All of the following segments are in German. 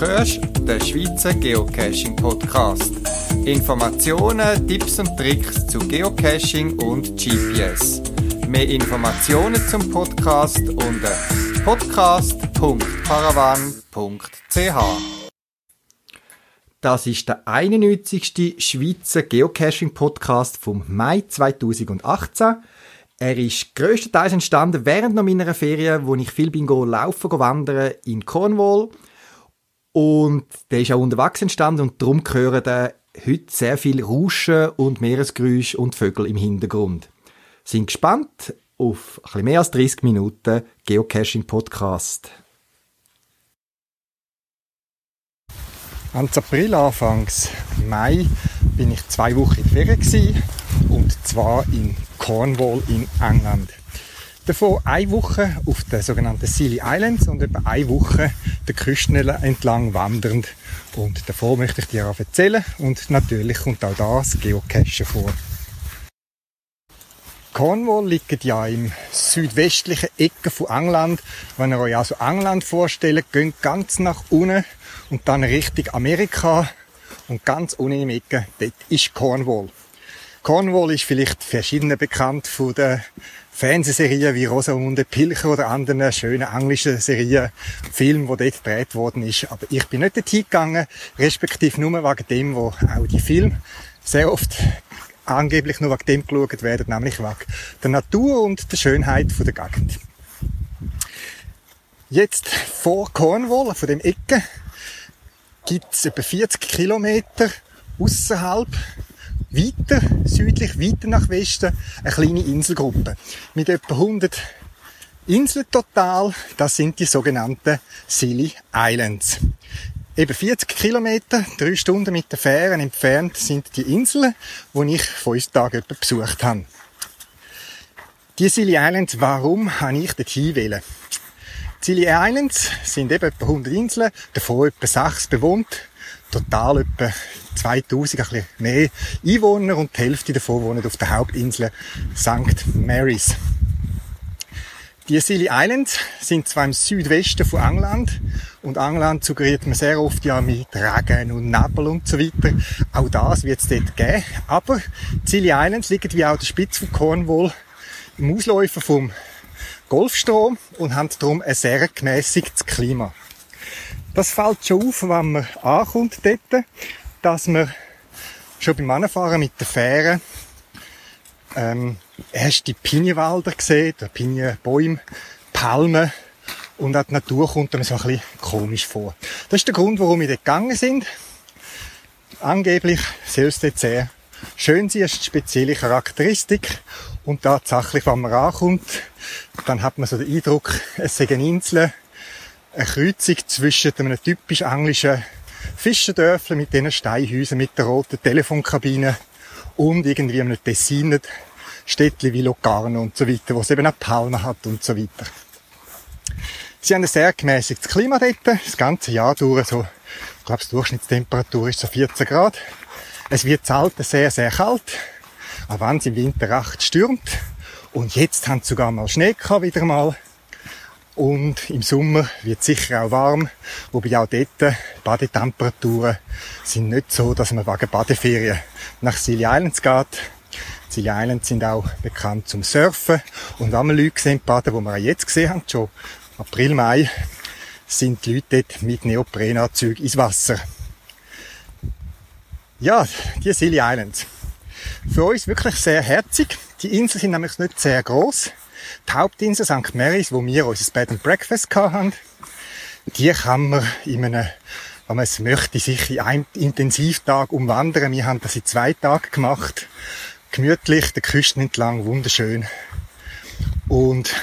hörst den Schweizer Geocaching Podcast. Informationen, Tipps und Tricks zu Geocaching und GPS. Mehr Informationen zum Podcast unter podcast.paravan.ch. Das ist der 91. Schweizer Geocaching Podcast vom Mai 2018. Er ist grösstenteils entstanden während meiner Ferien, wo ich viel bin go laufen, go wandern in Cornwall. Und der ist auch unterwegs entstanden und darum hören da heute sehr viel Rauschen und Meeresgeräusche und Vögel im Hintergrund. Sind gespannt auf ein bisschen mehr als 30 Minuten Geocaching Podcast. Anfang April, Anfangs Mai, bin ich zwei Wochen in Ferien und zwar in Cornwall in England. Davon eine Woche auf den sogenannten Scilly Islands und etwa eine Woche der Küsten entlang wandernd. Und davor möchte ich dir auch erzählen und natürlich kommt auch das Geocachen vor. Cornwall liegt ja im südwestlichen Ecke von England. Wenn ihr euch also England vorstellt, geht ganz nach unten und dann Richtung Amerika und ganz unten im Ecke, dort ist Cornwall. Cornwall ist vielleicht verschiedene bekannt von den Fernsehserien wie Rosamunde Pilcher oder anderen schönen englischen Serien, Filmen, wo dort gedreht worden ist. Aber ich bin nicht dorthin gegangen, respektive nur wegen dem, wo auch die Filme sehr oft angeblich nur wegen dem geschaut werden, nämlich wegen der Natur und der Schönheit der Gegend. Jetzt vor Cornwall, von dem Ecke, gibt es etwa 40 Kilometer außerhalb weiter südlich, weiter nach Westen, eine kleine Inselgruppe mit etwa 100 Inseln total. Das sind die sogenannten Silly Islands. Eben 40 Kilometer, drei Stunden mit der Fähre entfernt sind die Inseln, die ich vor uns Tagen besucht habe. Die Silly Islands, warum habe ich dort hinwählen? Silly Islands sind eben etwa 100 Inseln, davon etwa 6 bewohnt, total etwa 2000, ein bisschen mehr Einwohner und die Hälfte davon wohnen auf der Hauptinsel St. Mary's. Die Scilly Islands sind zwar im Südwesten von England und England suggeriert man sehr oft ja mit Regen und Nebel und so weiter. Auch das wird es dort geben. Aber die Scilly Islands liegen wie auch der Spitze von Cornwall im Ausläufer vom Golfstrom und haben darum ein sehr gemäßigtes Klima. Das fällt schon auf, wenn man ankommt dort, dass man schon beim Anfahren mit der Fähre ähm, erst die Pinienwälder gesehen, Pinienbäume, Palmen und auch die Natur kommt einem so ein bisschen komisch vor. Das ist der Grund, warum wir dort gegangen sind. Angeblich soll es dort sehr schön sein, ist eine spezielle Charakteristik und tatsächlich, wenn man ankommt, dann hat man so den Eindruck, es sei eine Insel, eine Kreuzung zwischen einem typisch englischen Fischerdörfler mit diesen Steinhäusern, mit der roten Telefonkabine und irgendwie einem Tessiner Städtchen wie Locarno und so weiter, wo es eben auch Palmen hat und so weiter. Sie haben ein sehr gemäßigtes Klima dort, das ganze Jahr durch, so, ich glaube, die Durchschnittstemperatur ist so 14 Grad. Es wird selten sehr, sehr kalt, auch wenn es im Winter recht stürmt. Und jetzt haben sie sogar mal Schnee gehabt, wieder mal. Und im Sommer wird es sicher auch warm, wobei auch dort Badetemperaturen sind nicht so, dass man wegen Badeferien nach Silly Islands geht. Silly Islands sind auch bekannt zum Surfen. Und wenn wir Leute sehen, baden, die wir auch jetzt gesehen haben, schon April, Mai, sind die Leute dort mit Neoprenanzügen ins Wasser. Ja, die Silly Islands. Für uns wirklich sehr herzig. Die Inseln sind nämlich nicht sehr groß. Die Hauptinsel St. Mary's, wo wir unser Bed and Breakfast hatten, die kann man in einem, wenn man es möchte, sich in einem Intensivtag umwandern. Wir haben das in zwei Tagen gemacht. Gemütlich, der Küsten entlang, wunderschön. Und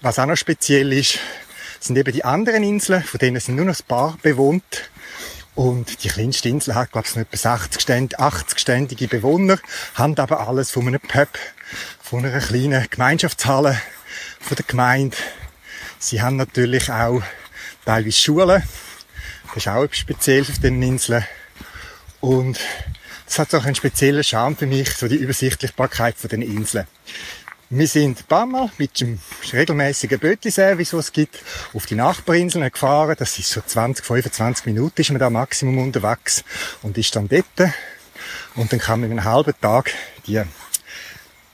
was auch noch speziell ist, sind eben die anderen Inseln, von denen sind nur noch ein paar bewohnt. Und die kleinste Insel hat, glaube ich, etwa 60 80 ständige Bewohner, haben aber alles von einem Pub, von einer kleinen Gemeinschaftshalle von der Gemeinde. Sie haben natürlich auch teilweise Schulen. Das ist auch etwas Spezielles auf den Inseln. Und es hat auch einen speziellen Charme für mich, so die Übersichtlichkeit von den Inseln. Wir sind ein paar Mal mit dem regelmäßigen Bötli-Service, den es gibt, auf die Nachbarinseln gefahren. Das ist so 20, 25 Minuten ist man da Maximum unterwegs und ist dann dort. Und dann kann man in einem halben Tag die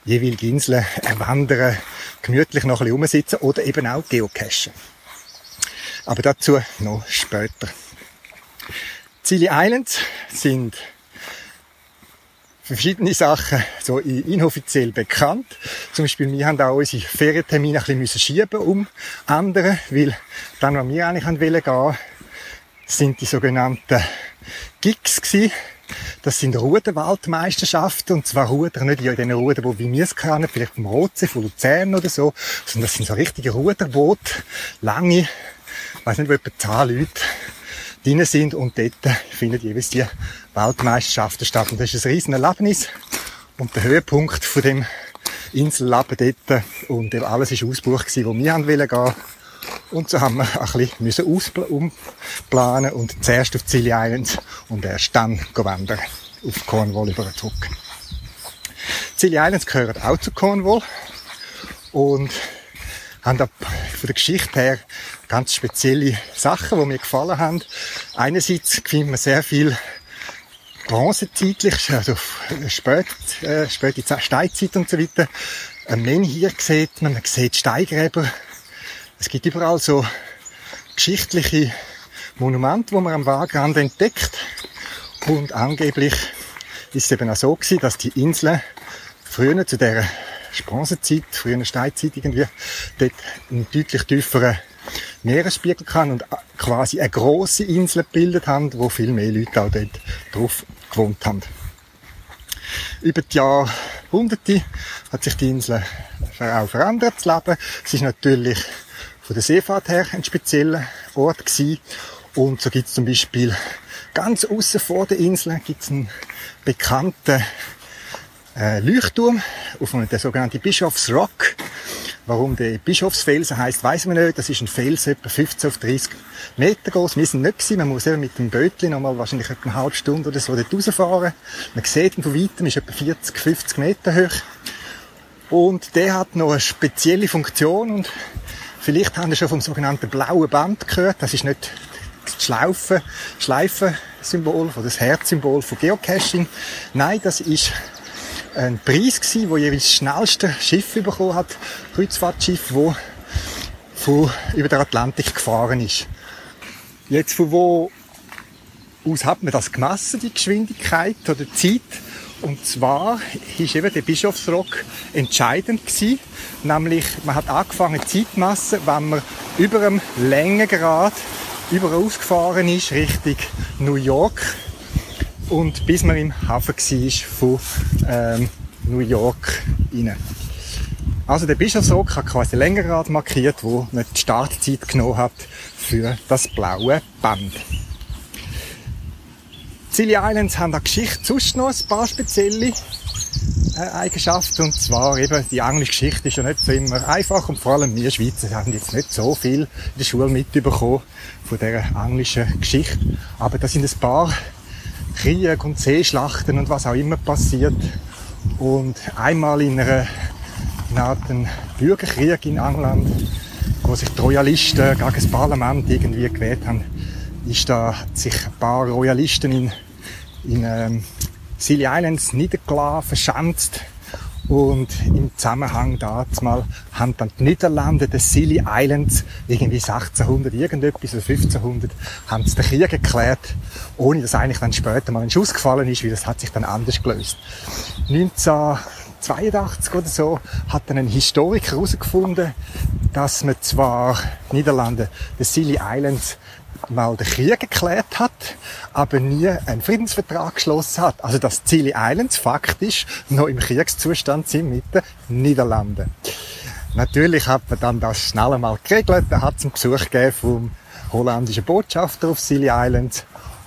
jeweilige Insel erwandern, gemütlich noch ein bisschen rumsitzen oder eben auch geocachen. Aber dazu noch später. Zili Islands sind verschiedene Sachen so inoffiziell bekannt. Zum Beispiel, wir haben auch unsere Ferientermine ein bisschen schieben um andere, weil dann, wo wir eigentlich wollen gehen, sind die sogenannten Gigs gewesen. Das sind Ruderwaldmeisterschaften, und zwar Ruder nicht in den Rudern, wo wir es kennen, vielleicht im Rotsee von Luzern oder so, sondern das sind so richtige Ruderboote, lange, ich weiß nicht, wo etwa 10 Leute drin sind und dort findet jeweils die Weltmeisterschaften statt. Und das ist ein riesen Erlebnis und der Höhepunkt von dem Inselleben dort und alles ist ausgebucht gewesen, wo wir gehen. Und so haben wir ein bisschen umplanen und zuerst auf Scilly Islands und erst dann wandern auf Cornwall über zurück. Scilly Islands gehören auch zu Cornwall und haben da von der Geschichte her ganz spezielle Sachen, die mir gefallen haben. Einerseits findet man sehr viel bronzezeitlich, also spät, äh, späte Steinzeit und so weiter. Ein Menhir sieht man, man sieht Steingräber. Es gibt überall so geschichtliche Monumente, die man am Wagrand entdeckt. Und angeblich ist es eben auch so gewesen, dass die Inseln früher zu der Bronzezeit, früher Steinzeit irgendwie, dort einen deutlich tieferen Meeresspiegel kann und quasi eine große Insel gebildet haben, wo viel mehr Leute auch dort drauf gewohnt haben. Über die Jahrhunderte hat sich die Insel auch verändert, das Leben. Es ist natürlich von der Seefahrt her ein spezieller Ort gewesen. Und so gibt es zum Beispiel ganz außen vor der Insel gibt's einen bekannten äh, Leuchtturm auf einem, der sogenannte Bischofs Rock. Warum der Bischofsfelsen heißt, weiß man nicht. Das ist ein Fels etwa 15 auf 30 Meter groß. Wir sind nicht gewesen. Man muss eben mit dem Bötchen nochmal wahrscheinlich etwa eine halbe Stunde oder so dort rausfahren. Man sieht ihn von weitem, ist etwa 40, 50 Meter hoch. Und der hat noch eine spezielle Funktion und vielleicht haben Sie schon vom sogenannten blauen Band gehört. Das ist nicht das Schlaufen, Schleifensymbol, das Herzsymbol von Geocaching. Nein, das ist ein Preis gewesen, wo jeweils das schnellste Schiff bekommen hat, Kreuzfahrtschiff, wo von über den Atlantik gefahren ist. Jetzt von wo aus hat man das gemessen, die Geschwindigkeit oder die Zeit? Und zwar ist eben der Bischofsrock entscheidend gewesen. Nämlich, man hat angefangen Zeit zu messen, wenn man über einem Längengrad überaus ausgefahren ist, Richtung New York und bis man im Hafen war von ähm, New York rein. Also der Bischofsrock hat quasi Längerrad markiert, wo man die Startzeit genommen hat für das blaue Band. Scilly Islands haben an Geschichte sonst noch ein paar spezielle äh, Eigenschaften. Und zwar eben, die englische Geschichte ist ja nicht so immer einfach. Und vor allem wir Schweizer haben jetzt nicht so viel in der Schule mitbekommen von dieser englischen Geschichte. Aber da sind ein paar Krieg und Seeschlachten und was auch immer passiert. Und einmal in einer Art Bürgerkrieg in England, wo sich die Royalisten gegen das Parlament irgendwie gewählt haben, ist da sich ein paar Royalisten in, in ähm, Scilly Islands niedergelassen, verschanzt und im Zusammenhang dazu mal haben dann die Niederlande, die Scilly Islands, irgendwie 1600 irgendetwas oder 1500, haben sie den Krieg erklärt, ohne dass eigentlich dann später mal ein Schuss gefallen ist, weil das hat sich dann anders gelöst. 1982 oder so hat dann ein Historiker herausgefunden, dass man zwar Niederlande, die Scilly Islands, mal den Krieg erklärt hat, aber nie einen Friedensvertrag geschlossen hat. Also dass Scilly Islands faktisch noch im Kriegszustand sind mit den Niederlanden. Natürlich hat man dann das schnell einmal geregelt. Da hat es einen Besuch gegeben vom holländischen Botschafter auf Scilly Islands.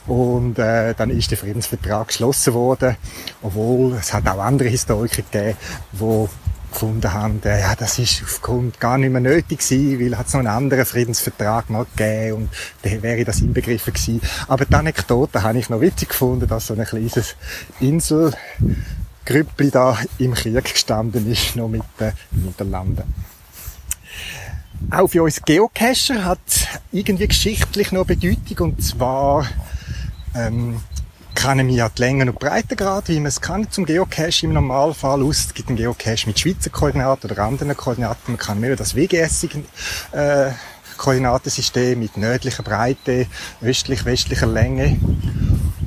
Und äh, dann ist der Friedensvertrag geschlossen worden, obwohl es hat auch andere Historiker gegeben, die gefunden haben, äh, ja, das ist aufgrund gar nicht mehr nötig gewesen, weil es noch einen anderen Friedensvertrag mal gegeben und der wäre das inbegriffen gewesen. Aber die Anekdote habe ich noch witzig gefunden, dass so ein kleines Insel Grüppli da im Krieg gestanden ist, noch mit den Niederlanden. Auch für uns Geocacher hat irgendwie geschichtlich noch Bedeutung und zwar ähm, kennen wir ja die Längen und Breitengrad, wie man es kann zum Geocache im Normalfall aus. Es gibt einen Geocache mit Schweizer Koordinaten oder anderen Koordinaten. Man kann mehr das WGS äh, Koordinatensystem mit nördlicher Breite, östlich-westlicher Länge.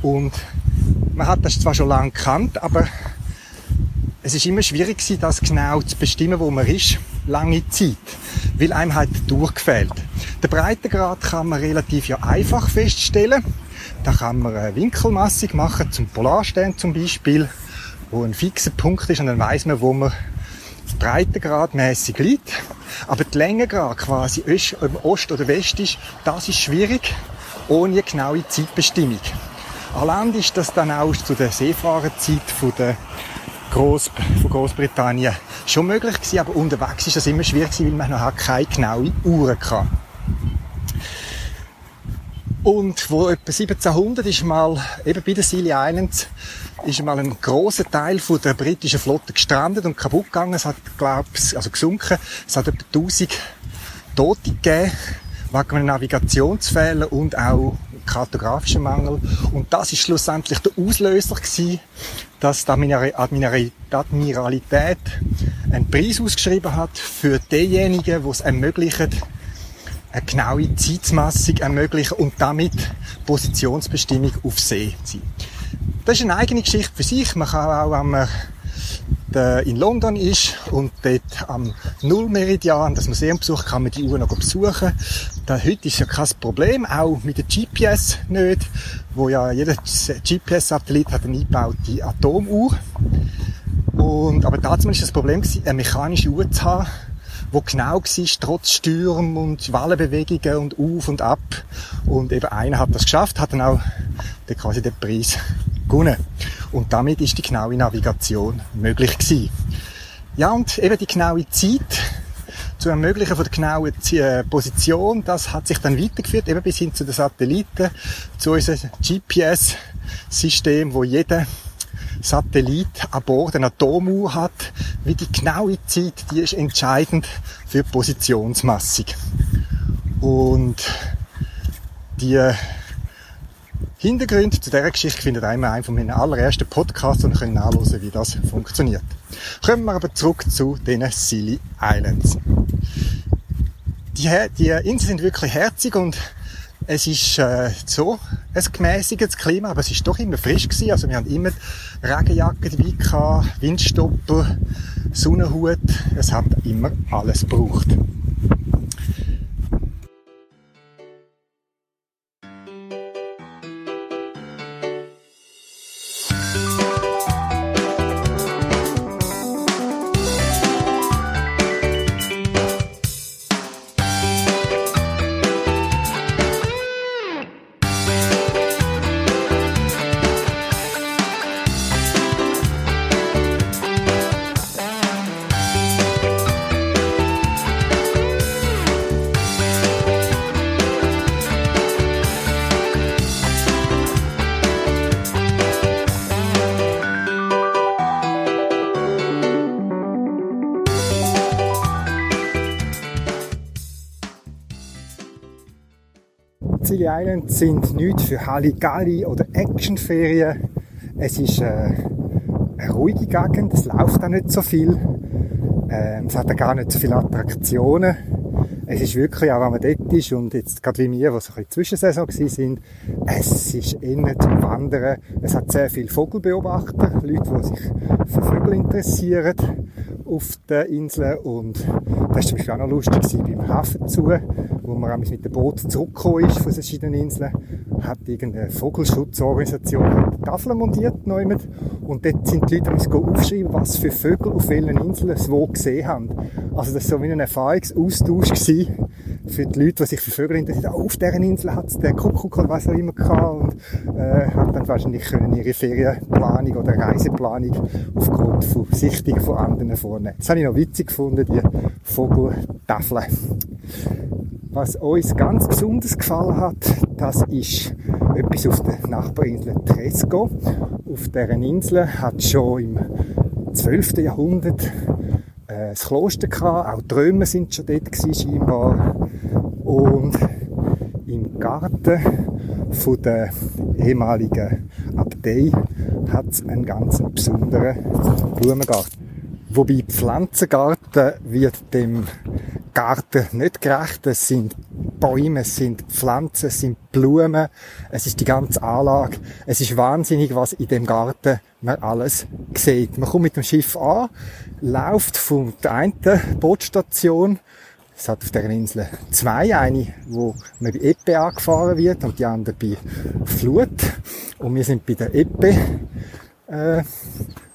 Und man hat das zwar schon lange gekannt, aber es ist immer schwierig gewesen, das genau zu bestimmen, wo man ist, lange Zeit, weil einem halt durchgefällt. Den Breitengrad kann man relativ ja einfach feststellen. Da kann man eine Winkelmassung machen, zum Polarstern zum Beispiel, wo ein fixer Punkt ist und dann weiß man, wo man breitengradmäßig liegt. Aber die Längengrad quasi Ost oder West ist, das ist schwierig, ohne genaue Zeitbestimmung. Land ist das dann auch zu der Seefahrerzeit von der Groß, von Großbritannien schon möglich gewesen, aber unterwegs ist das immer schwierig gewesen, weil man noch keine genaue Uhren kann. Und wo etwa 1700 ist mal, eben bei den Scilly Islands, ist mal ein großer Teil von der britischen Flotte gestrandet und kaputt gegangen. Es hat, glaub's, also gesunken. Es hat etwa 1000 Tote gegeben, wegen Navigationsfehler und auch kartografischen Mangel. Und das ist schlussendlich der Auslöser gewesen, dass die Admiralität einen Preis ausgeschrieben hat für diejenigen, die es ermöglichen, eine genaue Zeitmessung ermöglichen und damit Positionsbestimmung auf See sein. Das ist eine eigene Geschichte für sich. Man kann auch, wenn man in London ist und dort am Nullmeridian das Museum besucht, kann man die Uhr noch besuchen. Da, heute ist ja kein Problem, auch mit der GPS nicht, wo ja jeder GPS-Satellit hat eine eingebaute Atomuhr. Und, aber tatsächlich ist das Problem, eine mechanische Uhr zu haben, wo genau war, trotz Stürmen und Wellenbewegungen und auf und ab. Und eben einer hat das geschafft, hat dann auch den, quasi den Preis gewonnen. Und damit ist die genaue Navigation möglich gewesen. Ja, und eben die genaue Zeit zu ermöglichen von der genauen äh, Position, das hat sich dann weitergeführt, eben bis hin zu den Satelliten, zu unserem GPS-System, wo jeder Satellit an Bord eine Atomuhr hat, wie die genaue Zeit, die ist entscheidend für die Positionsmessung. Und die Hintergründe zu dieser Geschichte findet ihr in einem von meinen allerersten Podcasts und könnt nachlesen, wie das funktioniert. Kommen wir aber zurück zu den Silly Islands. Die, die Inseln sind wirklich herzig und es ist äh, so ein gemäßigtes Klima, aber es ist doch immer frisch gewesen. Also wir haben immer Regenjacke dabei gehabt, Windstopper, Sonnenhut. Es hat immer alles gebraucht. Scilly Islands sind nichts für Halligalli oder Actionferien. Es ist äh, eine ruhige Gegend, es läuft auch nicht so viel. Ähm, es hat auch gar nicht so viele Attraktionen. Es ist wirklich, auch wenn man dort ist und jetzt gerade wie wir, die so ein bisschen Zwischensaison sind, es ist innen zum Wandern. Es hat sehr viele Vogelbeobachter, Leute, die sich für Vögel interessieren auf der Insel und das war zum Beispiel auch noch lustig beim Hafen zu, wo man mit dem Boot zurückgekommen ist von verschiedenen Inseln, hat irgendeine Vogelschutzorganisation Tafeln montiert neu und dort sind die Leute die aufschreiben, was für Vögel auf welchen Inseln sie wo gesehen haben. Also das war so wie ein Erfahrungsaustausch für die Leute, die sich für Vögel interessieren. Auf deren Insel hat es den Kuckuck oder was auch immer gehabt und äh, haben dann wahrscheinlich können ihre Ferienplanung oder Reiseplanung aufgrund von Sichtungen von anderen vornehmen. Das habe ich noch witzig gefunden, die Vogeltafeln. Was uns ganz besonders gefallen hat, das ist etwas auf der Nachbarinsel Tresco. Auf deren Insel hat schon im 12. Jahrhundert äh, das Kloster gehabt. Auch die Römer sind schon dort gewesen, scheinbar. Und im Garten von der ehemaligen Abtei hat es einen ganz besonderen Blumengarten. Wobei Pflanzengarten wird dem Garten nicht gerecht. Es sind Bäume, es sind Pflanzen, es sind Blumen, es ist die ganze Anlage. Es ist wahnsinnig, was in dem Garten man alles sieht. Man kommt mit dem Schiff an, läuft von der einen Bootstation es hat auf der Insel zwei, eine, wo man bei Eppe angefahren wird und die andere bei Flut. Und wir sind bei der Eppe äh,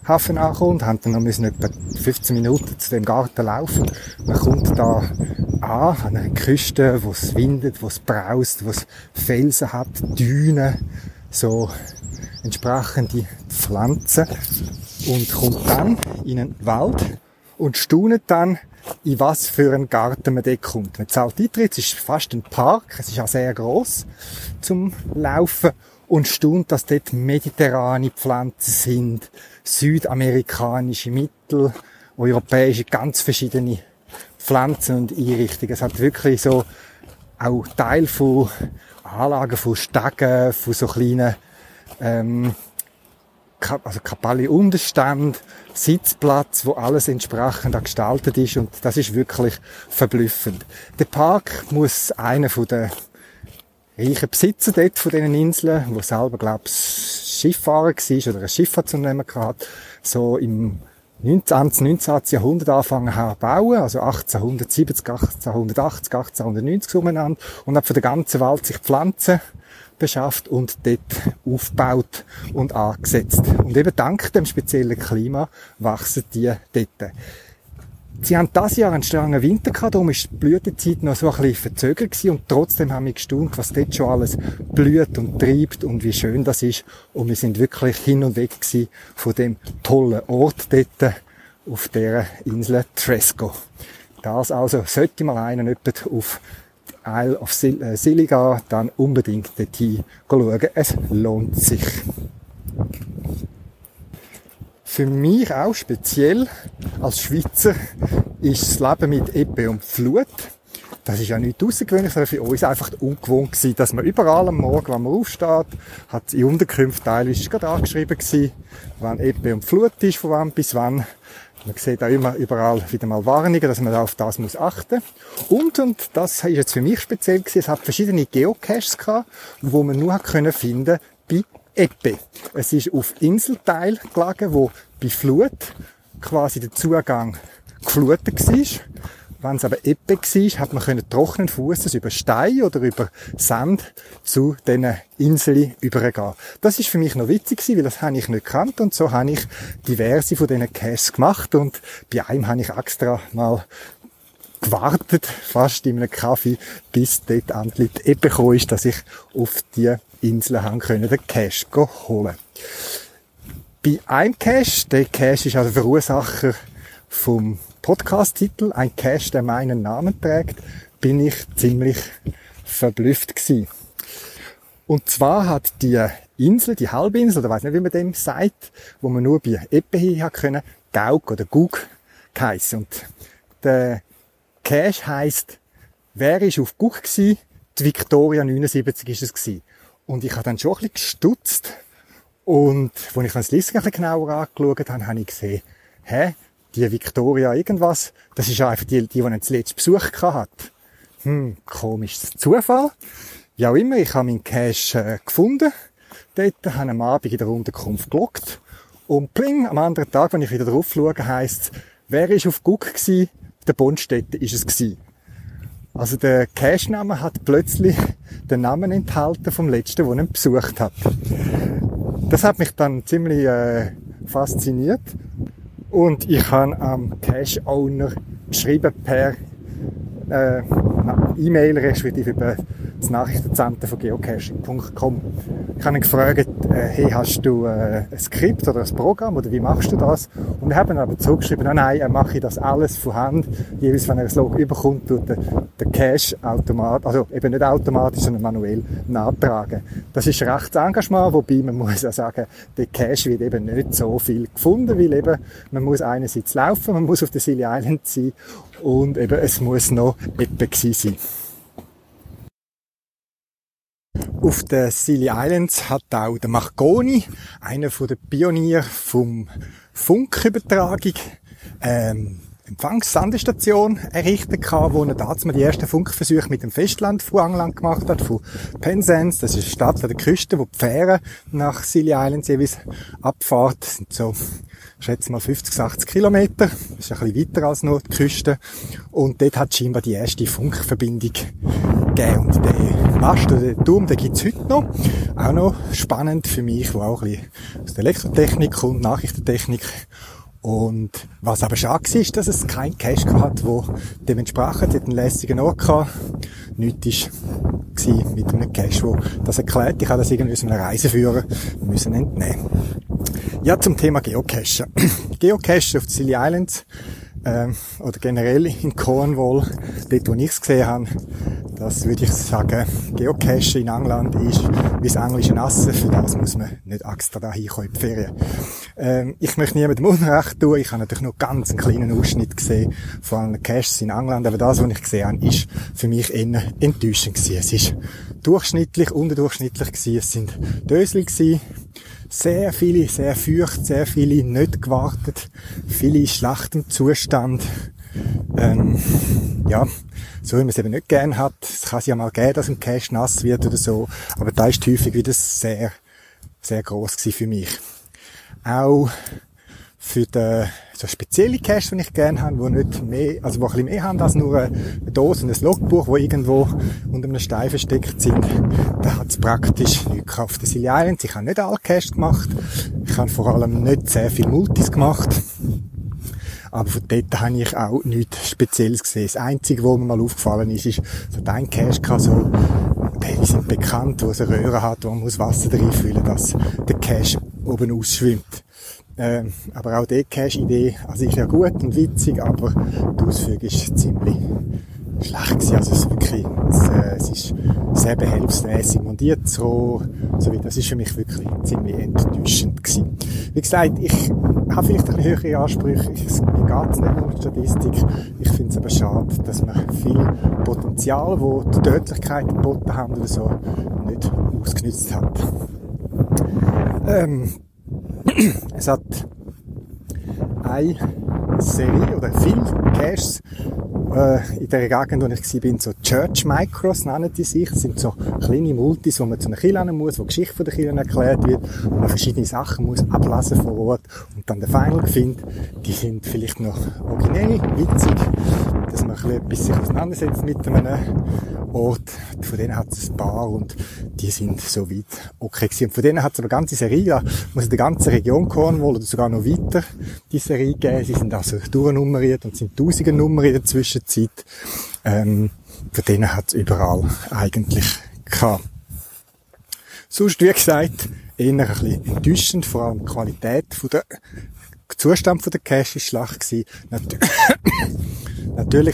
Hafen und haben dann noch müssen etwa 15 Minuten zu dem Garten laufen. Man kommt da an, an einer Küste, wo es windet, wo es braust, wo es Felsen hat, Dünen, so entsprechende Pflanzen und kommt dann in einen Wald und staunet dann, in was für einen Garten man dort kommt. Man zahlt Eintritt, es ist fast ein Park, es ist auch sehr groß zum Laufen und staunt, dass dort mediterrane Pflanzen sind, südamerikanische, mittel, europäische, ganz verschiedene Pflanzen und Einrichtungen. Es hat wirklich so auch Teil von Anlagen, von Stegen, von so kleinen ähm, also Kapelle Unterstand, Sitzplatz, wo alles entsprechend gestaltet ist und das ist wirklich verblüffend. Der Park muss einer von den reichen Besitzer dort von diesen Inseln, wo selber, glaub Schifffahrer war oder ein Schifffahrtsunternehmer hat, so im 19. 19. Jahrhundert angefangen zu bauen, also 1870, 1880, 1890 umeinander und hat von der ganzen Welt sich Pflanzen beschafft und dort aufgebaut und angesetzt. Und eben dank dem speziellen Klima wachsen die dort. Sie haben das Jahr einen strengen Winter gehabt, darum ist die Blütezeit noch so ein bisschen verzögert gewesen und trotzdem haben wir gestaunt, was dort schon alles blüht und treibt und wie schön das ist. Und wir sind wirklich hin und weg gewesen von dem tollen Ort dort auf der Insel Tresco. Das also sollte mal einen auf Isle of äh, Siliga, dann unbedingt dorthin schauen. Es lohnt sich. Für mich auch speziell als Schweizer ist das Leben mit Ebbe und Flut. Das ist ja nicht außergewöhnlich, sondern für uns einfach ungewohnt gewesen, dass man überall am Morgen, wenn man aufsteht, hat in Unterkünften teilweise gerade angeschrieben gewesen, wann Ebbe und Flut ist, von wann bis wann. Man sieht auch immer überall wieder mal Warnungen, dass man auf das muss achten. Und, und das ist jetzt für mich speziell gewesen, es hat verschiedene Geocaches gehabt, wo man nur finden bei Eppe. Es ist auf Inselteil gelegen, wo bei Flut quasi der Zugang geflutet war. Wenn es aber Ebbe war, hat man können trockenen Fußes über Stein oder über Sand zu diesen Inseln übergehen. Das ist für mich noch witzig gewesen, weil das habe ich nicht gekannt und so habe ich diverse von diesen Caches gemacht und bei einem habe ich extra mal gewartet, fast in einem Kaffee, bis dort endlich Ebbe gekommen ist, dass ich auf die Inseln haben können, den Cache holen. Bei einem Cache, der Cache ist also Verursacher vom Podcast-Titel, ein Cache, der meinen Namen trägt, bin ich ziemlich verblüfft gewesen. Und zwar hat die Insel, die Halbinsel, oder weiß nicht, wie man dem sagt, wo man nur bei Eppe hin können, Gauk oder Gug geheissen. Und der Cache heisst, wer ist auf Gug gewesen? Die Victoria 79 ist es gewesen. Und ich habe dann schon ein bisschen gestutzt. Und, als ich das Listing ein bisschen genauer angeschaut habe, habe ich gesehen, hä, die Victoria irgendwas, das ist einfach die, die, die einen zuletzt Besuch hat. Hm, komisches Zufall. Ja auch immer, ich habe meinen Cash äh, gefunden. Dort habe am Abend in der Unterkunft gelockt. Und pling, am anderen Tag, wenn ich wieder drauf schaue, heisst wer ist auf Guck gsi? Der Bondstätte ist es gsi. Also der Cash-Name hat plötzlich den Namen enthalten vom letzten, der ihn besucht hat. Das hat mich dann ziemlich äh, fasziniert. Und ich habe am Cash Owner geschrieben per äh, E-Mail, respektive über das Nachrichtenzentrum von geocaching.com. Ich habe ihn gefragt, äh, hey, hast du äh, ein Skript oder ein Programm oder wie machst du das? Und wir haben aber zurückgeschrieben, nein, nein, er mache das alles von Hand. Jeweils, wenn er ein Log überkommt, tut der, der Cache automatisch, also eben nicht automatisch, sondern manuell nachtragen. Das ist recht Engagement, wobei man muss auch sagen, der Cache wird eben nicht so viel gefunden, weil eben man muss einerseits laufen, man muss auf der Silly Island sein und eben es muss noch etwa sein. Auf den Silly Islands hat auch der Marconi, einer der Pioniere vom Funkübertragung, ähm, Empfangssandestation errichtet gehabt, wo er damals die ersten Funkversuche mit dem Festland von England gemacht hat, von Penzance. Das ist eine Stadt an der Küste, wo die Fähren nach Silly Islands jeweils abfahrt. Das sind so, ich schätze mal 50, 80 Kilometer. Das ist ein bisschen weiter als nur die Küste. Und dort hat scheinbar die erste Funkverbindung gegeben. Und den Mast oder den Turm, den gibt's heute noch. Auch noch spannend für mich, wo auch ein bisschen aus der Elektrotechnik und Nachrichtentechnik und was aber schade war, ist, dass es kein Cache hat, wo dem entsprach. Es einen lässigen Ort gehabt. Nichts war mit einem Cache, wo das erklärt. Ich habe das irgendwie so einem Reiseführer müssen entnehmen. Ja, zum Thema Geocachen. Geocachen auf Silly Islands, äh, oder generell in Cornwall, dort wo ich es gesehen habe, das würde ich sagen, Geocache in England ist wie das englische Nassen. Für das muss man nicht extra da hinkommen in die Ferien. Ähm, ich möchte niemandem Unrecht tun. Ich habe natürlich nur ganz einen kleinen Ausschnitt gesehen von allen Caches in England. Aber das, was ich gesehen habe, ist für mich eher enttäuschend gewesen. Es ist durchschnittlich, unterdurchschnittlich gewesen. Es sind Dösel gewesen. Sehr viele, sehr feucht, sehr viele nicht gewartet. Viele in schlechtem Zustand. Ähm, ja, so wie man es eben nicht gern hat. Es kann sich ja mal geben, dass ein Cache nass wird oder so. Aber da ist häufig wieder sehr, sehr groß für mich. Auch für den, so spezielle Cache, die ich gerne habe, wo nicht mehr, also wo ein bisschen mehr haben als nur eine Dose und ein Logbuch, wo irgendwo unter einem Stein versteckt sind, da hat es praktisch nichts auf den Silly Islands. Ich habe nicht alle Caches gemacht. Ich habe vor allem nicht sehr viel Multis gemacht. Aber von dort habe ich auch nichts Spezielles gesehen. Das Einzige, was mir mal aufgefallen ist, ist, so ein Cache kann so, die sind bekannt, wo es eine Röhre hat, wo man muss Wasser drin füllen, dass der Cache oben ausschwimmt. Ähm, aber auch die Cache-Idee, also ist ja gut und witzig, aber die Ausführung ist ziemlich schlecht gewesen. Also es ist wirklich, es, äh, es ist sehr behelfsmäßig montiert, so, so wie, das ist für mich wirklich ziemlich enttäuschend gewesen. Wie gesagt, ich habe vielleicht ein höhere Ansprüche, ich, mir geht's nicht um die Statistik, ich finde es aber schade, dass man viel Potenzial, wo die Tödlichkeit haben oder so, nicht ausgenutzt hat. Ähm, es hat eine Serie oder viele Caches äh, in der Gegend, wo ich war, so Church Micros nennen die sich. Das sind so kleine Multis, wo man zu einer Kirche muss, wo die Geschichte von der Kirche erklärt wird, wo man verschiedene Sachen muss ablesen vor Ort und dann den Final findet. Die sind vielleicht noch originell, witzig, dass man ein bisschen sich auseinandersetzt mit einem Ort. Von denen hat es ein paar und die sind so weit okay gewesen. Und von denen hat es eine ganze Serie, muss in der ganzen Region Cornwall oder sogar noch weiter die Serie geben. Sie sind also durchnummeriert und sind tausende Nummern in der Zwischenzeit. Ähm, von denen hat es überall eigentlich gehabt. Sonst, wie gesagt, eher ein bisschen enttäuschend, vor allem die Qualität von der Zustand von der Cache ist schlecht gewesen. Natürlich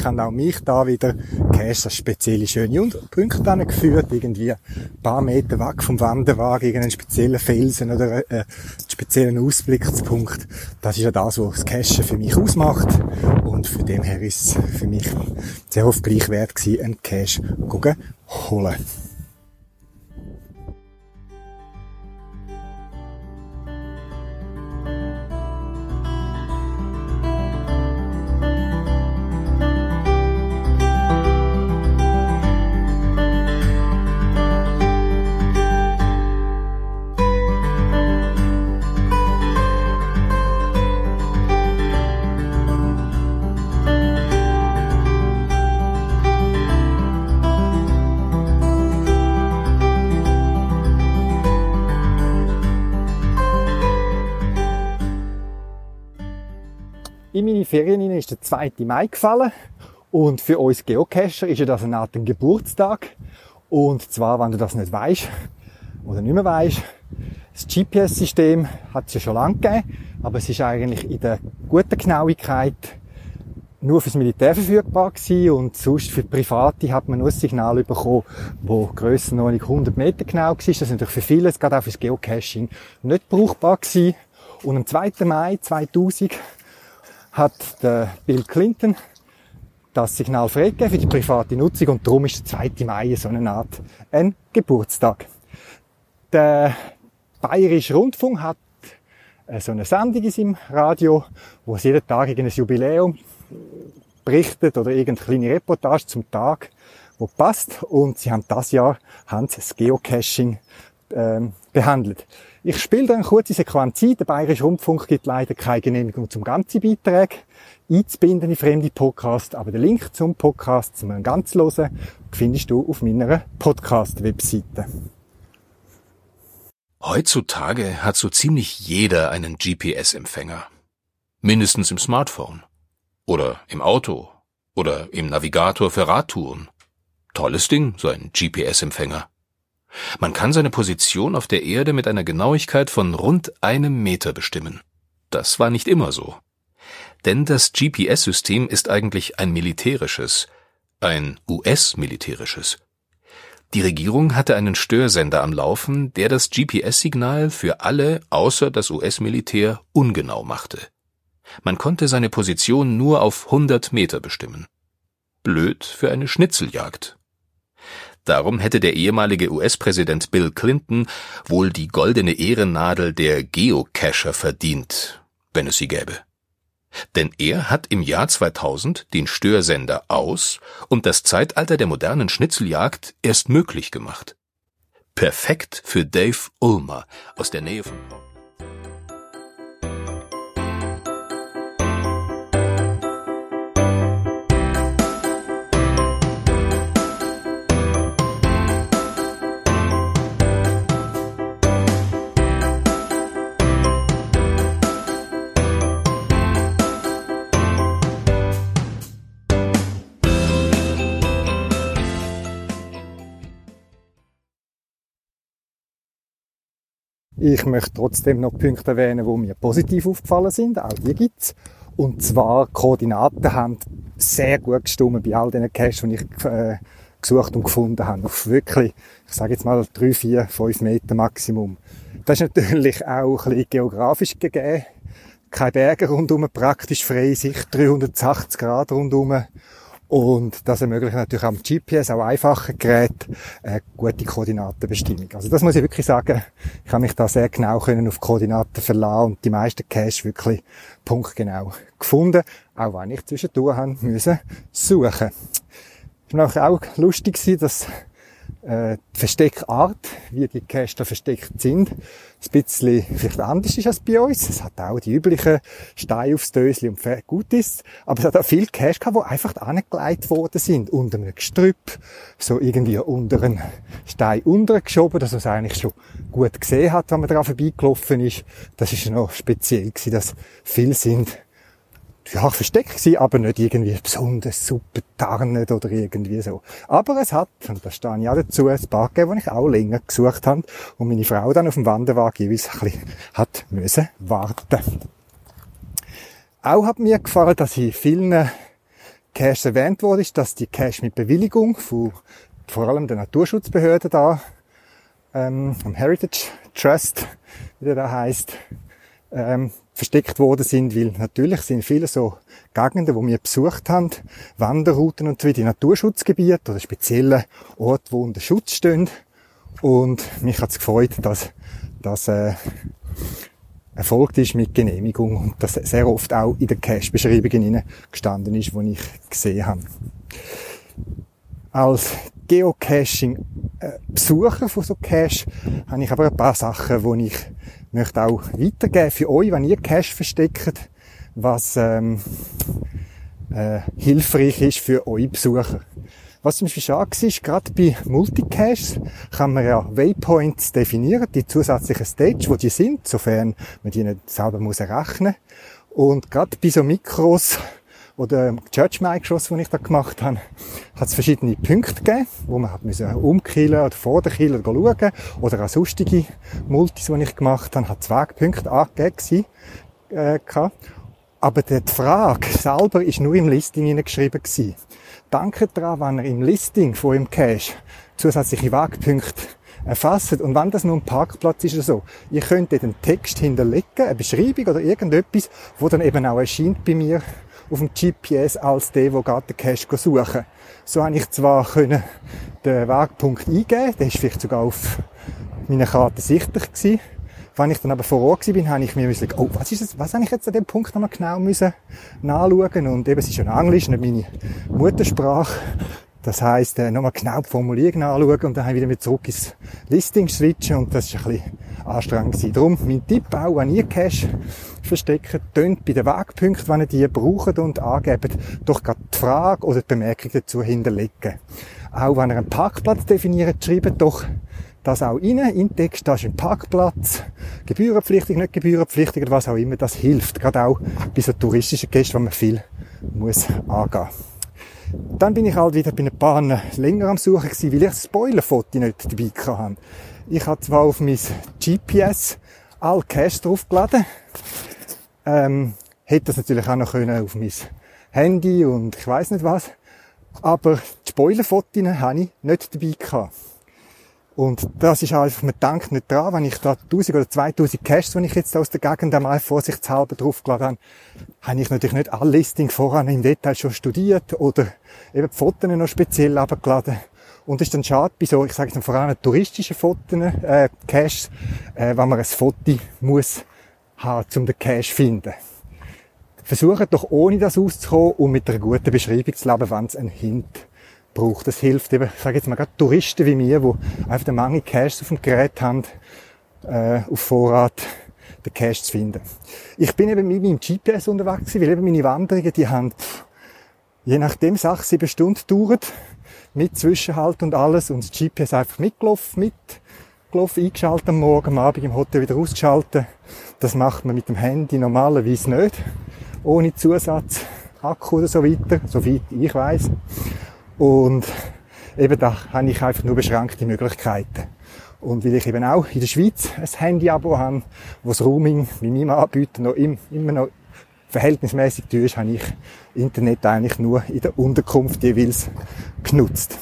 haben auch mich da wieder Cache als spezielle schöne Punkte geführt, irgendwie ein paar Meter weg vom Wanderwagen, irgendeinen speziellen Felsen oder äh, einen speziellen Ausblickspunkt. Das ist ja das, was das Cache für mich ausmacht. Und von dem her ist es für mich sehr oft gleich wert gewesen, einen Cache holen. Ferien ist der 2. Mai gefallen. Und für uns Geocacher ist ja das eine Art Geburtstag. Und zwar, wenn du das nicht weißt oder nicht mehr weißt, das GPS-System hat es ja schon lange gegeben, aber es ist eigentlich in der guten Genauigkeit nur fürs Militär verfügbar gewesen und sonst für Private hat man nur ein Signal bekommen, wo nicht 100 Meter genau war. Das ist natürlich für viele, gerade auch fürs Geocaching, nicht brauchbar gewesen. Und am 2. Mai 2000 hat der Bill Clinton das Signal freigegeben für die private Nutzung und darum ist der 2. Mai so eine Art ein Geburtstag. Der Bayerische Rundfunk hat äh, so eine Sendung in seinem Radio, wo es jeden Tag ein Jubiläum berichtet oder irgendeine kleine Reportage zum Tag, wo passt. Und sie haben das Jahr haben das Geocaching ähm, behandelt. Ich spiele da eine kurze Sequenz ein. Der Bayerische Rundfunk gibt leider keine Genehmigung zum ganzen Beitrag einzubinden in fremde Podcasts, aber den Link zum Podcast, zum ganz hören, findest du auf meiner Podcast-Webseite. Heutzutage hat so ziemlich jeder einen GPS-Empfänger. Mindestens im Smartphone. Oder im Auto. Oder im Navigator für Radtouren. Tolles Ding, so ein GPS-Empfänger. Man kann seine Position auf der Erde mit einer Genauigkeit von rund einem Meter bestimmen. Das war nicht immer so. Denn das GPS-System ist eigentlich ein militärisches, ein US-militärisches. Die Regierung hatte einen Störsender am Laufen, der das GPS-Signal für alle außer das US-Militär ungenau machte. Man konnte seine Position nur auf 100 Meter bestimmen. Blöd für eine Schnitzeljagd. Darum hätte der ehemalige US-Präsident Bill Clinton wohl die goldene Ehrennadel der Geocacher verdient, wenn es sie gäbe. Denn er hat im Jahr 2000 den Störsender aus und das Zeitalter der modernen Schnitzeljagd erst möglich gemacht. Perfekt für Dave Ulmer aus der Nähe von Ich möchte trotzdem noch Punkte erwähnen, die mir positiv aufgefallen sind. Auch die gibt's. Und zwar, Koordinaten haben sehr gut gestimmt bei all diesen Caches, die ich äh, gesucht und gefunden habe. Auf wirklich, ich sage jetzt mal, drei, vier, fünf Meter Maximum. Das ist natürlich auch ein bisschen geografisch gegeben. Keine Berge rundum, praktisch freie Sicht, 380 Grad rundum. Und das ermöglicht natürlich am GPS, auch einfachen Gerät, äh, gute Koordinatenbestimmung. Also das muss ich wirklich sagen, ich habe mich da sehr genau können auf Koordinaten verlassen und die meisten Caches wirklich punktgenau gefunden, auch wenn ich zwischendurch haben müssen suchen. Es war auch lustig, dass äh, die Versteckart, wie die da versteckt sind, ein bisschen vielleicht anders ist als bei uns. Es hat auch die üblichen Steine aufs Dösli und gut ist. Aber es hat auch viele Caches gehabt, die einfach angelegt worden sind. Unter einem Gestrüpp, so irgendwie unter einen Stein untergeschoben, dass man es eigentlich schon gut gesehen hat, wenn man daran vorbeigelaufen ist. Das ist noch speziell gewesen, dass viele sind ja, versteckt gewesen, aber nicht irgendwie besonders super tarnet oder irgendwie so. Aber es hat, und da stehe ich auch dazu, ein paar gegeben, wo ich auch länger gesucht habe und meine Frau dann auf dem Wanderwagen jeweils ein bisschen hat müssen warten. Auch hat mir gefallen, dass in vielen Caches erwähnt wurde, dass die Cache mit Bewilligung von vor allem der Naturschutzbehörde da, ähm, am Heritage Trust, wie der da heißt, ähm, versteckt worden sind, weil natürlich sind viele so Gegenden, wo wir besucht haben, Wanderrouten und so die Naturschutzgebiete oder spezielle Orte, wo unter Schutz stehen. Und mich hat es gefreut, dass das äh, erfolgt ist mit Genehmigung und das sehr oft auch in den Cache-Beschreibungen gestanden ist, die ich gesehen habe. Als Geocaching-Besucher von so Cache habe ich aber ein paar Sachen, die ich möchte auch weitergeben für euch, wenn ihr Cash versteckt, was ähm, äh, hilfreich ist für eure Besucher. Was zum Beispiel schade ist, gerade bei Multicaches kann man ja Waypoints definieren, die zusätzlichen Stage, wo die sind, sofern man die nicht selber muss errechnen. Und gerade bei so Mikros, oder Church Micros, die ich da gemacht habe, hat es verschiedene Punkte gegeben, wo man hat müssen umkillen oder vor der Kille schauen oder auch sonstige Multis, die ich gemacht habe, hat zwei Punkte angegeben äh, aber die Frage selber ist nur im Listing hineingeschrieben gewesen. Danke daran, wenn ihr im Listing von dem Cache zusätzliche Wagpunkte erfasst. Und wenn das nur ein Parkplatz ist oder so, ihr könnt den Text hinterlegen, eine Beschreibung oder irgendetwas, wo dann eben auch erscheint bei mir auf dem GPS als der, der gerade den Cache suchen So habe ich zwar den Wegpunkt eingeben, der ist vielleicht sogar auf meiner Karte sichtlich gewesen, wenn ich dann aber vor Ort war, habe ich mir gesagt, oh, was ist das, was habe ich jetzt an dem Punkt nochmal genau müssen nachschauen? Und eben, es ist schon Englisch, nicht meine Muttersprache. Das heisst, äh, nochmal genau die Formulierung anschauen und dann wieder mit zurück ins Listing switchen und das ist ein bisschen anstrengend gewesen. Darum mein Tipp auch, wenn ihr Cash versteckt, tönt bei den Wegpunkten, wenn ihr die braucht und angebt, doch gerade die Frage oder die Bemerkung dazu hinterlegen. Auch wenn ihr einen Parkplatz definiert, schreibt doch das auch rein, in Text, das ist ein Parkplatz, gebührenpflichtig, nicht gebührenpflichtig oder was auch immer, das hilft. Gerade auch bei so touristischen Gästen, wo man viel muss angehen. Dann bin ich halt wieder bei ein paar länger am Suchen gewesen, weil ich das Spoilerfoto nicht dabei hatte. Ich habe zwar auf mein GPS all Cash draufgeladen, ähm, hätte das natürlich auch noch können auf mein Handy und ich weiß nicht was, aber die Spoilerfotos habe ich nicht dabei gehabt. Und das ist einfach, man denkt nicht dran, wenn ich da 1000 oder 2000 Caches, die ich jetzt aus der Gegend einmal vorsichtshalber draufgeladen habe, habe ich natürlich nicht alle Listing voran im Detail schon studiert oder eben die Fotos noch speziell abgeladen. Und das ist dann schade bei so, ich sage jetzt vor allem touristischen Fotos, äh, Caches, äh, wenn man ein Foto muss haben, um den Cache zu finden. Versucht doch ohne das auszukommen und mit einer guten Beschreibung zu leben, wenn es einen Hint braucht. Das hilft eben, ich sage jetzt mal gerade Touristen wie mir, die einfach eine Menge Cash auf dem Gerät haben, äh, auf Vorrat den Cash zu finden. Ich bin eben mit meinem GPS unterwegs weil eben meine Wanderungen, die haben je nachdem sechs, sieben Stunden gedauert, mit Zwischenhalt und alles und das GPS einfach mitgelaufen, mitgelaufen, eingeschaltet am Morgen, am Abend im Hotel wieder ausgeschaltet. Das macht man mit dem Handy normalerweise nicht, ohne Zusatz. Akku oder so weiter, soweit ich weiß. Und eben da habe ich einfach nur beschränkte Möglichkeiten. Und weil ich eben auch in der Schweiz ein Handy-Abo habe, wo das Roaming mit meinem Anbieter noch im, immer noch verhältnismäßig teuer ist, habe ich Internet eigentlich nur in der Unterkunft jeweils genutzt.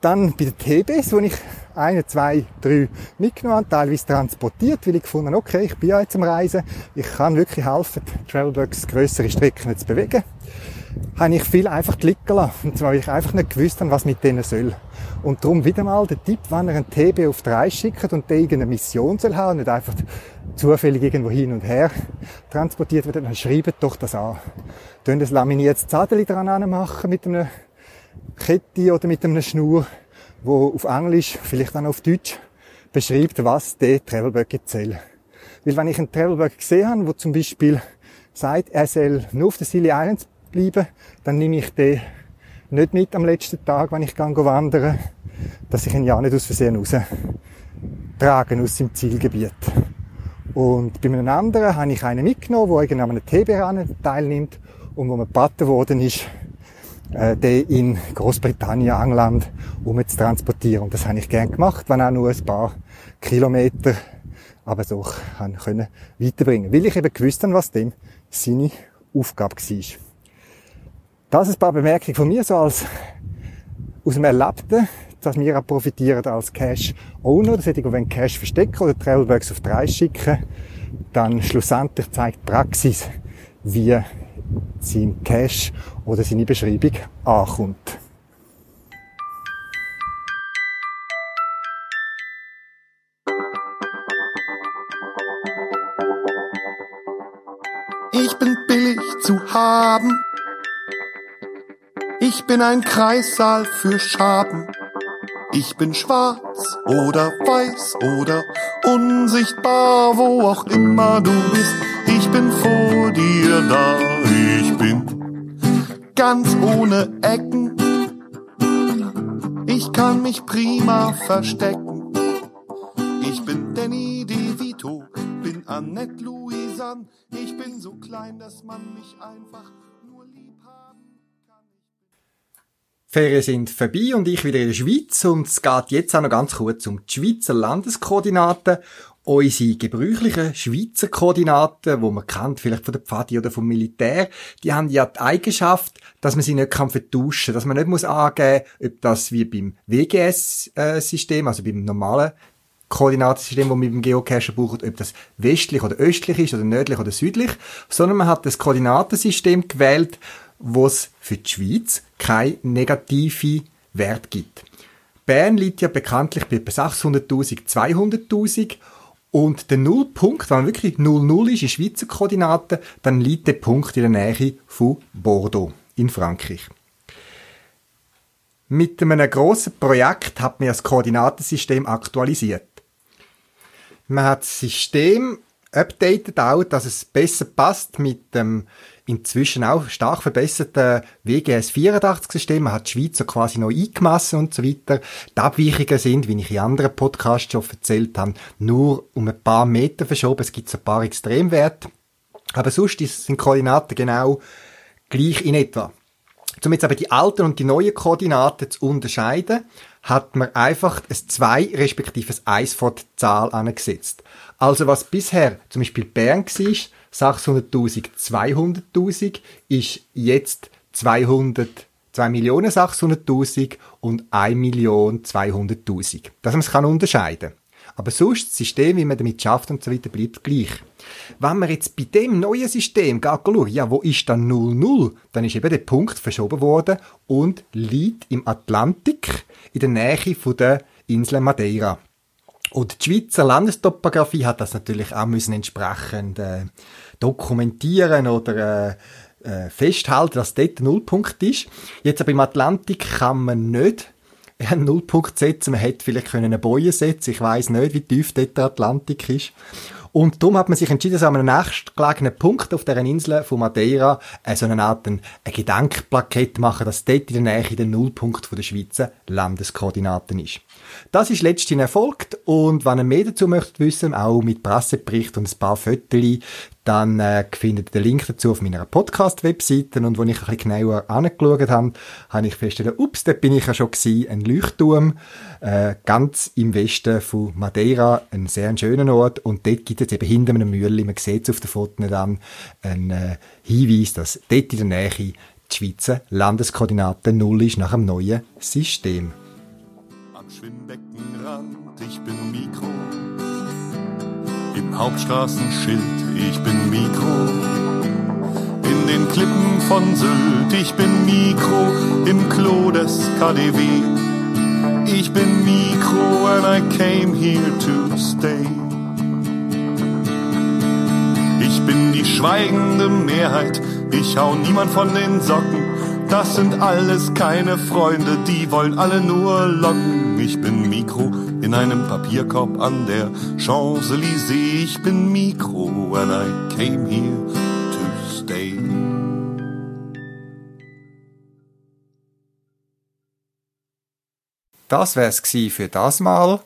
Dann bei den TBs, wo ich eine, zwei, drei mitgenommen habe, teilweise transportiert, weil ich gefunden habe, okay, ich bin ja jetzt am Reisen, ich kann wirklich helfen, Travelbugs größere Strecken zu bewegen habe ich viel einfach klicken lassen. Und zwar, weil ich einfach nicht gewusst habe, was mit denen soll. Und darum wieder mal der Tipp, wenn ihr einen TB auf drei schickt und der irgendeine Mission soll haben, nicht einfach zufällig irgendwo hin und her transportiert wird, dann schreibt doch das an. Dann das laminiertes Zettel dran machen mit einer Kette oder mit einer Schnur, wo auf Englisch, vielleicht auch auf Deutsch, beschreibt, was der Travelbug erzählt. Weil wenn ich einen Travelbug gesehen habe, wo zum Beispiel sagt, er soll nur auf der Silly Islands bleiben, dann nehme ich den nicht mit am letzten Tag, wenn ich gehe wandern, dass ich ihn ja nicht aus Versehen raus tragen aus seinem Zielgebiet. Und bei einem anderen habe ich einen mitgenommen, der an einem TB-Rennen teilnimmt und wo mir gebeten worden ist, äh, den in Großbritannien, England, um zu transportieren. Und das habe ich gern gemacht, wenn auch nur ein paar Kilometer, aber doch können weiterbringen. Weil ich eben gewusst habe, was dem seine Aufgabe war. Das ist ein paar Bemerkungen von mir, so als aus dem Erlebten, dass wir auch profitieren als Cash-Owner. Das hätte ich, wenn Cash verstecken oder Travelworks auf drei schicken, dann schlussendlich zeigt die Praxis, wie sein Cash oder seine Beschreibung ankommt. Ich bin ein Kreissaal für Schaben. Ich bin schwarz oder weiß oder unsichtbar, wo auch immer du bist. Ich bin vor dir da, ich bin ganz ohne Ecken. Ich kann mich prima verstecken. Ich bin Danny DeVito, bin Annette an. Ich bin so klein, dass man mich einfach nur lieb kann. Ferien sind vorbei und ich wieder in der Schweiz und es geht jetzt auch noch ganz kurz um die Schweizer Landeskoordinaten. Unsere gebräuchlichen Schweizer Koordinaten, wo man kennt, vielleicht von der Pfadi oder vom Militär, die haben ja die Eigenschaft, dass man sie nicht kann vertuschen, dass man nicht muss angeben, ob das wie beim WGS-System, also beim normalen Koordinatensystem, das man beim Geocacher braucht, ob das westlich oder östlich ist oder nördlich oder südlich, sondern man hat das Koordinatensystem gewählt, wo es für die Schweiz keine negative Wert gibt. Bern liegt ja bekanntlich bei etwa 600.000, 200.000 und der Nullpunkt, wenn wirklich 0-0 ist in Schweizer Koordinaten, dann liegt der Punkt in der Nähe von Bordeaux in Frankreich. Mit einem grossen Projekt hat man das Koordinatensystem aktualisiert. Man hat das System updated auch, dass es besser passt mit dem inzwischen auch stark verbesserten WGS 84 System. Man hat die Schweizer quasi noch eingemessen und so weiter. Die Abweichungen sind, wie ich in anderen Podcasts schon erzählt habe, nur um ein paar Meter verschoben. Es gibt so ein paar Extremwerte. Aber sonst sind Koordinaten genau gleich in etwa. Um jetzt aber die alten und die neuen Koordinaten zu unterscheiden, hat man einfach ein 2 respektive ein 1 vor die Zahl angesetzt. Also was bisher zum Beispiel Bern war, 600.000, 200.000, ist jetzt 200 2.600.000 und 1.200.000. Dass man es kann unterscheiden aber sonst, das System, wie man damit schafft und so weiter, bleibt gleich. Wenn man jetzt bei dem neuen System schauen, ja, wo ist dann 00? Dann ist eben der Punkt verschoben worden und liegt im Atlantik in der Nähe von der Insel Madeira. Und die Schweizer Landestopographie hat das natürlich auch müssen entsprechend äh, dokumentieren oder äh, äh, festhalten, dass dort der Nullpunkt ist. Jetzt aber im Atlantik kann man nicht einen Nullpunkt setzen. Man hätte vielleicht können eine Boje setzen. Ich weiß nicht, wie tief dort der Atlantik ist. Und darum hat man sich entschieden, so an einem nächstgelegenen Punkt auf der Insel von Madeira äh, so eine Art ein, ein machen, dass dort in der Nähe der Nullpunkt von der Schweizer Landeskoordinaten ist. Das ist letztens erfolgt und wenn ihr mehr dazu möchtet wissen, auch mit Pressebericht und ein paar Fotos, dann äh, findet ihr den Link dazu auf meiner Podcast-Webseite und wo ich ein bisschen genauer angeschaut habe, habe ich festgestellt, ups, dort bin ich ja schon gewesen, ein Leuchtturm, äh, ganz im Westen von Madeira, ein sehr schöner Ort und dort gibt es eben hinter einem Mühle, man sieht es auf den Fotos dann, einen äh, Hinweis, dass dort in der Nähe die Schweizer Landeskoordinate null ist nach dem neuen System. Am Schwimmbeckenrand, ich bin Mikro. Im Hauptstraßenschild, ich bin Mikro. In den Klippen von Sylt, ich bin Mikro. Im Klo des KDW, ich bin Mikro and I came here to stay. Ich bin die schweigende Mehrheit, ich hau niemand von den Socken. Das sind alles keine Freunde, die wollen alle nur locken. Ich bin Mikro in einem Papierkorb an der Champs-Élysées. Ich bin Mikro and I came here to stay. Das wär's gsi für das Mal.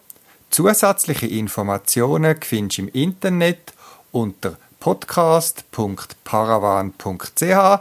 Zusätzliche Informationen findest du im Internet unter podcast.paravan.ch.